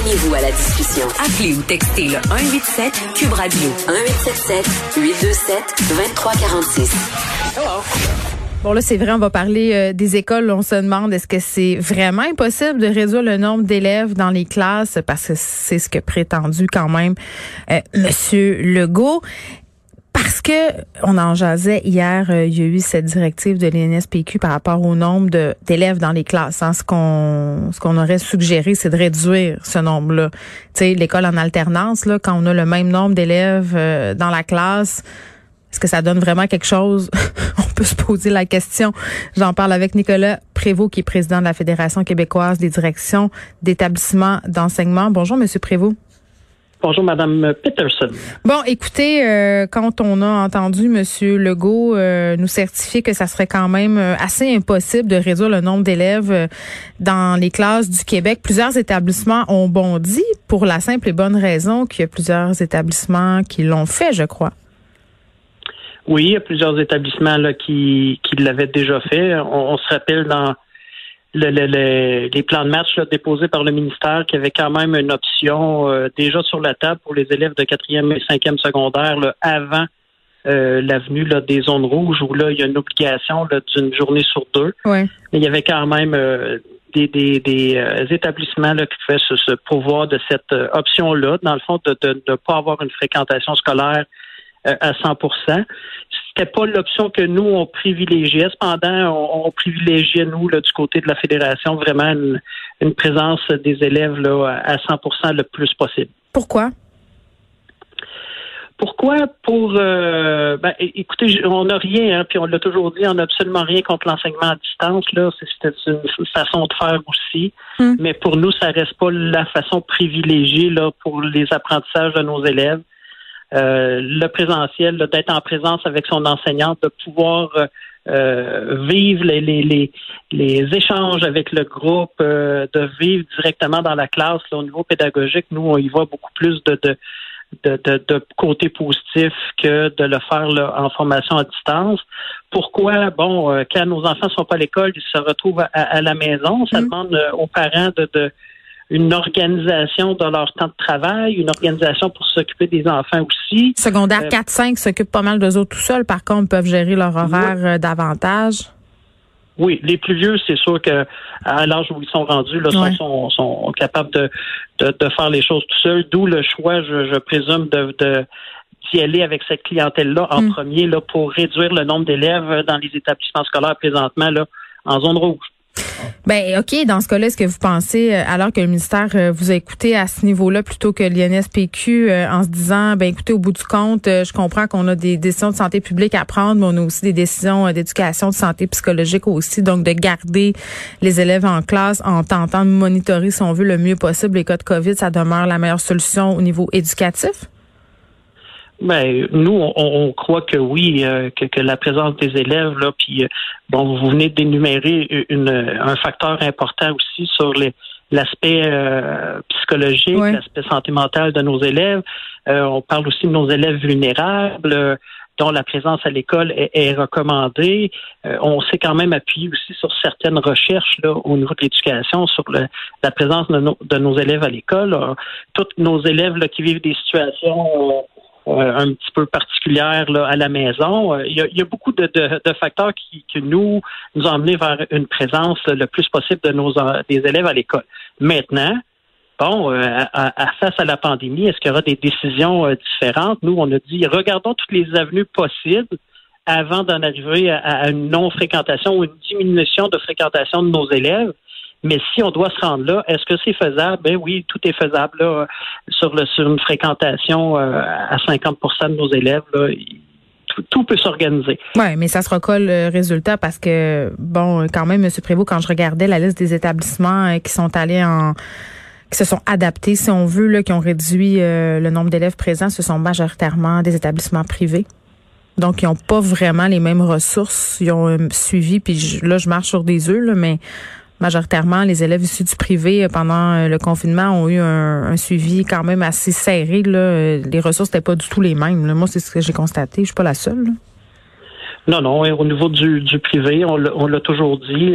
Joignez-vous à la discussion. Appelez ou textez le 187 Cube Radio 1877 827 2346. Hello. Bon là, c'est vrai, on va parler euh, des écoles. On se demande est-ce que c'est vraiment impossible de réduire le nombre d'élèves dans les classes? Parce que c'est ce que prétendu quand même euh, Monsieur Legault. Parce que on en jasait hier, euh, il y a eu cette directive de l'INSPQ par rapport au nombre d'élèves dans les classes. Hein. Ce qu'on ce qu'on aurait suggéré, c'est de réduire ce nombre-là. Tu sais, l'école en alternance, là, quand on a le même nombre d'élèves dans la classe, est-ce que ça donne vraiment quelque chose? On peut se poser la question. J'en parle avec Nicolas Prévost, qui est président de la Fédération québécoise des directions d'établissements d'enseignement. Bonjour, Monsieur Prévost. Bonjour, Madame Peterson. Bon, écoutez, euh, quand on a entendu Monsieur Legault euh, nous certifier que ça serait quand même euh, assez impossible de réduire le nombre d'élèves dans les classes du Québec, plusieurs établissements ont bondi pour la simple et bonne raison qu'il y a plusieurs établissements qui l'ont fait, je crois. Oui, il y a plusieurs établissements là, qui, qui l'avaient déjà fait. On, se rappelle dans le, les plans de match déposés par le ministère qu'il y avait quand même une option euh, déjà sur la table pour les élèves de quatrième et cinquième secondaire là, avant euh, l'avenue des zones rouges où là il y a une obligation d'une journée sur deux. Mais il y avait quand même euh, des, des, établissements là, qui pouvaient se, se pouvoir de cette option-là, dans le fond, de ne pas avoir une fréquentation scolaire euh, à 100 C'était pas l'option que nous on privilégiait. Cependant, on, privilégiait nous là, du côté de la fédération vraiment une, présence des élèves là, à 100% le plus possible. Pourquoi? Pourquoi? Pour euh, ben, écoutez, on n'a rien, hein, puis on l'a toujours dit, on n'a absolument rien contre l'enseignement à distance. Là, c'est une façon de faire aussi, hmm. mais pour nous, ça reste pas la façon privilégiée là pour les apprentissages de nos élèves. Euh, le présentiel, d'être en présence avec son enseignante, de pouvoir euh, vivre les, les, les, échanges avec le groupe, euh, de vivre directement dans la classe. au niveau pédagogique, nous, on y voit beaucoup plus de, de de, de, côté positif que de le faire en formation à distance. Pourquoi? Bon, quand nos enfants sont pas à l'école, ils se retrouvent à, la maison. Ça mm. demande aux parents de, de une organisation de leur temps de travail, une organisation pour s'occuper des enfants aussi. Secondaire 4-5 euh, s'occupent pas mal d'eux autres tout seuls. Par contre, peuvent gérer leur horaire euh, davantage. Oui, les plus vieux, c'est sûr que à l'âge où ils sont rendus, là, sont, sont, capables de, de, faire les choses tout seuls. D'où le choix, je, présume, de, de d'y aller avec cette clientèle-là en hmm. premier là, pour réduire le nombre d'élèves dans les établissements scolaires présentement là, en zone rouge. Ben ok, dans ce cas-là, est-ce que vous pensez, euh, alors que le ministère euh, vous a écouté à ce niveau-là plutôt que l'INSPQ, euh, en se disant, ben écoutez, au bout du compte, je comprends qu'on a des décisions de santé publique à prendre, mais on a aussi des décisions d'éducation, de santé psychologique aussi, donc de garder les élèves en classe en tentant de monitorer, si on veut, le mieux possible les cas de COVID, ça demeure la meilleure solution au niveau éducatif? Ben, nous, on, croit que oui, euh, que, la présence des élèves, là, puis euh, bon, vous venez d'énumérer un facteur important aussi sur l'aspect euh, psychologique, l'aspect santé mentale de nos élèves. on parle aussi de nos élèves vulnérables dont la présence à l'école est, recommandée. on s'est quand même appuyé aussi sur certaines recherches là, au niveau de l'éducation sur la présence de, de, nos élèves à l'école. Tous nos élèves là, qui vivent des situations euh, un petit peu particulière là, à la maison. Euh, il y a, beaucoup de, facteurs qui, nous nous ont amenés vers une présence le plus possible de nos des élèves à l'école. Maintenant, bon, euh, face à la pandémie, est-ce qu'il y aura des décisions différentes? Nous, on a dit, regardons toutes les avenues possibles avant d'en arriver à une non-fréquentation ou une diminution de fréquentation de nos élèves. Mais si on doit se rendre là, est-ce que c'est faisable? Ben oui, tout est faisable là, sur, le, sur une fréquentation euh, à 50% de nos élèves. Là, tout, peut s'organiser. Oui, mais ça sera quoi le résultat? Parce que, bon, quand même, M. Prévost, quand je regardais la liste des établissements euh, qui sont allés en qui se sont adaptés, si on veut, là, qui ont réduit euh, le nombre d'élèves présents, ce sont majoritairement des établissements privés. Donc, ils n'ont pas vraiment les mêmes ressources. Ils ont un suivi, puis là, je marche sur des œufs, là, mais majoritairement, les élèves issus du privé euh, pendant euh, le confinement ont eu un, suivi quand même assez serré. Là. Euh, les ressources n'étaient pas du tout les mêmes. Moi, c'est ce que j'ai constaté. Je suis pas la seule. Non, non. Au niveau du, privé, on l'a toujours dit.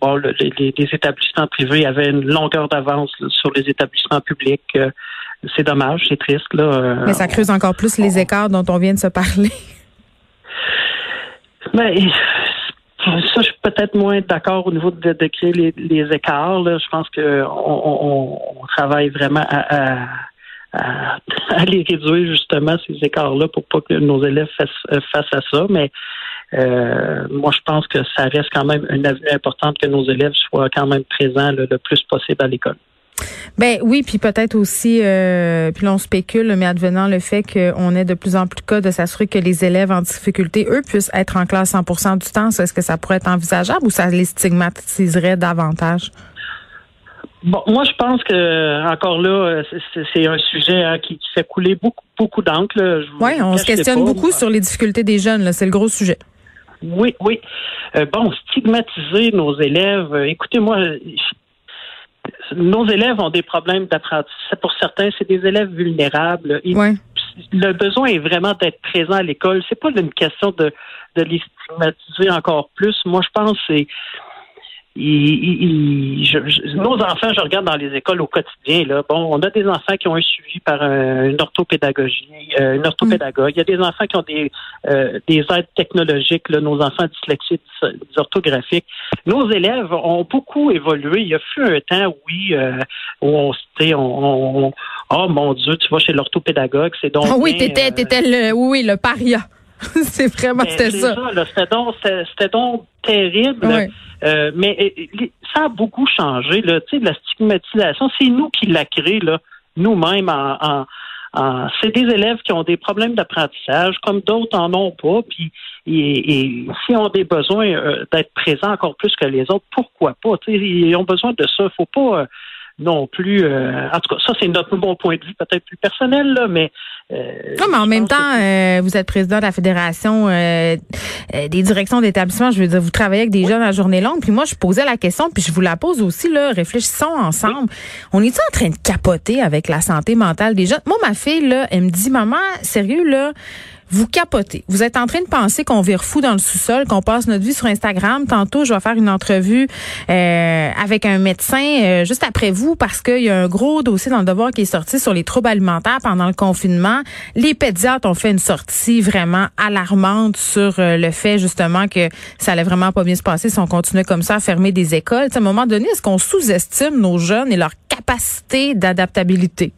bon, les, établissements privés avaient une longueur d'avance sur les établissements publics. c'est dommage, c'est triste. Là. Mais ça creuse encore plus les écarts dont on vient de se parler. Mais je suis peut-être moins d'accord au niveau de, créer les, écarts. Je pense qu'on on, travaille vraiment à, les réduire justement ces écarts-là pour pas que nos élèves fassent, euh, face à ça. Mais euh, moi, je pense que ça reste quand même une avenue importante que nos élèves soient quand même présents le plus possible à l'école. Ben oui, puis peut-être aussi, euh, puis l'on spécule, mais advenant le fait qu'on ait de plus en plus de cas de s'assurer que les élèves en difficulté, eux, puissent être en classe 100% du temps, est-ce que ça pourrait être envisageable ou ça les stigmatiserait davantage? Bon, moi, je pense que encore là, c'est un sujet hein, qui, fait couler beaucoup, beaucoup d'encre. Oui, on se questionne beaucoup sur les difficultés des jeunes. C'est le gros sujet. Oui, oui. Euh, bon, stigmatiser nos élèves. Euh, écoutez, moi, nos élèves ont des problèmes d'apprentissage. Pour certains, c'est des élèves vulnérables. Le besoin est vraiment d'être présent à l'école. C'est pas une question de, de les stigmatiser encore plus. Moi, je pense que c'est nos enfants, je regarde dans les écoles au quotidien. Là, bon, on a des enfants qui ont un suivi par une orthopédagogie, euh, une orthopédagogue. Il y a des enfants qui ont des euh, des aides technologiques. Là, nos enfants dyslexiques, orthographiques. Nos élèves ont beaucoup évolué. Il y a eu un temps, oui, euh, où on, on, on, oh mon Dieu, tu vas chez l'orthopédagogue, c'est donc. Ah oui, t'étais, t'étais le, oui, le paria. c'est vraiment ben, c'était ça. c'était donc, c'était donc terrible. Euh, mais ça a beaucoup changé. Là, la stigmatisation, c'est nous qui l'a créé, là, nous-mêmes. En, en, c'est des élèves qui ont des problèmes d'apprentissage, comme d'autres en ont pas. Puis, et, s'ils ont des besoins euh, d'être présents encore plus que les autres, pourquoi pas? Ils ont besoin de ça. Faut pas euh, non plus. Euh, en tout cas, ça, c'est notre bon point de vue, peut-être plus personnel, là, mais. Euh, non, mais en même temps, euh, vous êtes président de la Fédération des directions d'établissement. Je veux dire, vous travaillez avec des jeunes à journée longue. Puis moi, je posais la question, puis je vous la pose aussi, là. Réfléchissons ensemble. On est en train de capoter avec la santé mentale des jeunes? Moi, ma fille, là, elle me dit, maman, sérieux, là, vous capotez. Vous êtes en train de penser qu'on vire fou dans le sous-sol, qu'on passe notre vie sur Instagram. Tantôt, je vais faire une entrevue euh, avec un médecin euh, juste après vous parce qu'il y a un gros dossier dans le devoir qui est sorti sur les troubles alimentaires pendant le confinement. Les pédiatres ont fait une sortie vraiment alarmante sur euh, le fait justement que ça allait vraiment pas bien se passer si on continuait comme ça à fermer des écoles. à un moment donné, est-ce qu'on sous-estime nos jeunes et leur capacité d'adaptabilité?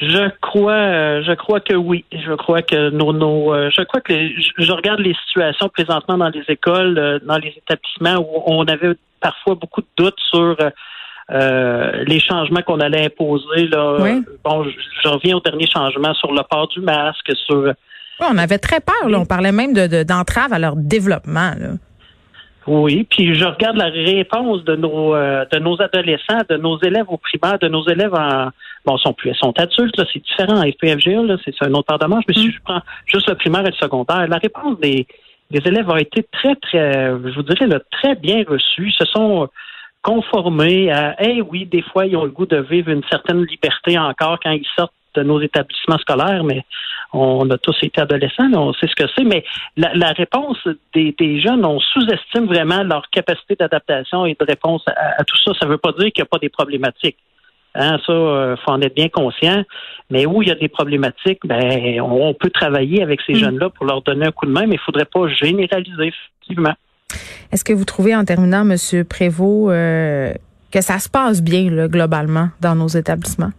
Je crois, euh, je crois que oui. Je crois que nos, nos euh, je crois que je regarde les situations présentement dans les écoles, euh, dans les établissements où on avait parfois beaucoup de doutes sur les changements qu'on allait imposer. Là. Bon, je, reviens au dernier changement sur le port du masque, sur. on avait très peur. Là. On parlait même de, d'entrave à leur développement. Là. Oui, puis je regarde la réponse de nos euh, de nos adolescents, de nos élèves au primaire, de nos élèves en bon, sont plus sont adultes, là, c'est différent. En FPFGA, là, c'est un autre part de manche, mais si je prends juste le primaire et le secondaire, la réponse des, des élèves a été très, très, je vous dirais, là, très bien reçue. Se sont conformés à Eh oui, des fois, ils ont le goût de vivre une certaine liberté encore quand ils sortent de nos établissements scolaires, mais on a tous été adolescents, on sait ce que c'est, mais la, réponse des, jeunes, on sous-estime vraiment leur capacité d'adaptation et de réponse à, tout ça. Ça ne veut pas dire qu'il n'y a pas des problématiques. Hein, ça, euh, faut en être bien conscient. Mais où il y a des problématiques, ben, on, peut travailler avec ces mm. jeunes-là pour leur donner un coup de main, mais il ne faudrait pas généraliser, effectivement. Est-ce que vous trouvez, en terminant, M. Prévost, euh, que ça se passe bien, globalement, dans nos établissements?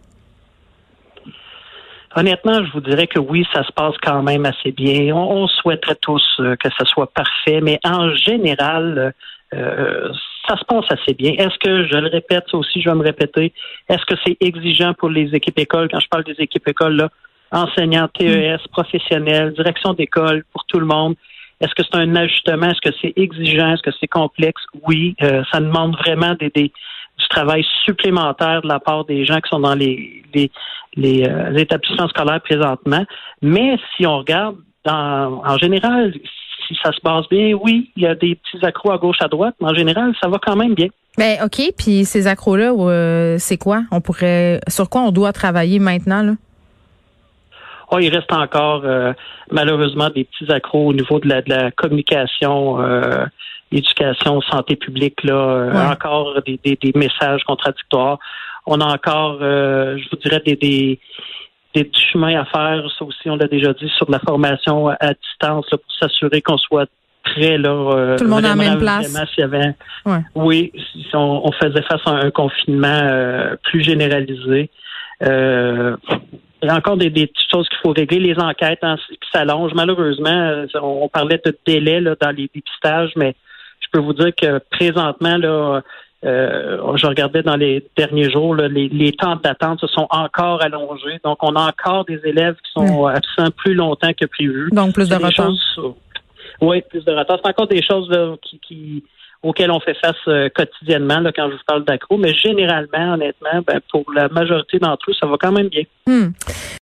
Honnêtement, je vous dirais que oui, ça se passe quand même assez bien. On, souhaiterait tous euh, que ça soit parfait, mais en général, euh, ça se passe assez bien. Est-ce que, je le répète, ça aussi, je vais me répéter, est-ce que c'est exigeant pour les équipes écoles? Quand je parle des équipes écoles, là, enseignants, TES, professionnels, direction d'école pour tout le monde. Est-ce que c'est un ajustement? Est-ce que c'est exigeant? Est-ce que c'est complexe? Oui, euh, ça demande vraiment des, des, du travail supplémentaire de la part des gens qui sont dans les, les, les euh, établissements scolaires présentement. Mais si on regarde, dans, en général, si ça se passe bien, oui, il y a des petits accros à gauche, à droite, mais en général, ça va quand même bien. Ben OK, puis ces accros-là, euh, c'est quoi? On pourrait sur quoi on doit travailler maintenant? Là? Oh, il reste encore euh, malheureusement des petits accros au niveau de la, de la communication, euh, éducation, santé publique, là, encore des, des, des, messages contradictoires. On a encore, je vous dirais, des, des des chemins à faire, ça aussi, on l'a déjà dit, sur de la formation à distance là, pour s'assurer qu'on soit prêt. Là, euh, Tout le monde à la même place. y avait, Oui, si on, faisait face à un confinement euh, plus généralisé. Euh, il y a encore des, petites choses qu'il faut régler. Les enquêtes hein, qui s'allongent. Malheureusement, on, parlait de délai là, dans les dépistages, mais je peux vous dire que présentement, là, euh, je regardais dans les derniers jours, les, temps d'attente se sont encore allongés. Donc, on a encore des élèves qui sont absents plus longtemps que prévu. Donc, plus de retard. oui, plus de retard. C'est encore des choses qui, auxquelles on fait face euh, quotidiennement là, quand je vous parle d'accro. Mais généralement, honnêtement, ben, pour la majorité d'entre eux, ça va quand même bien. Hmm.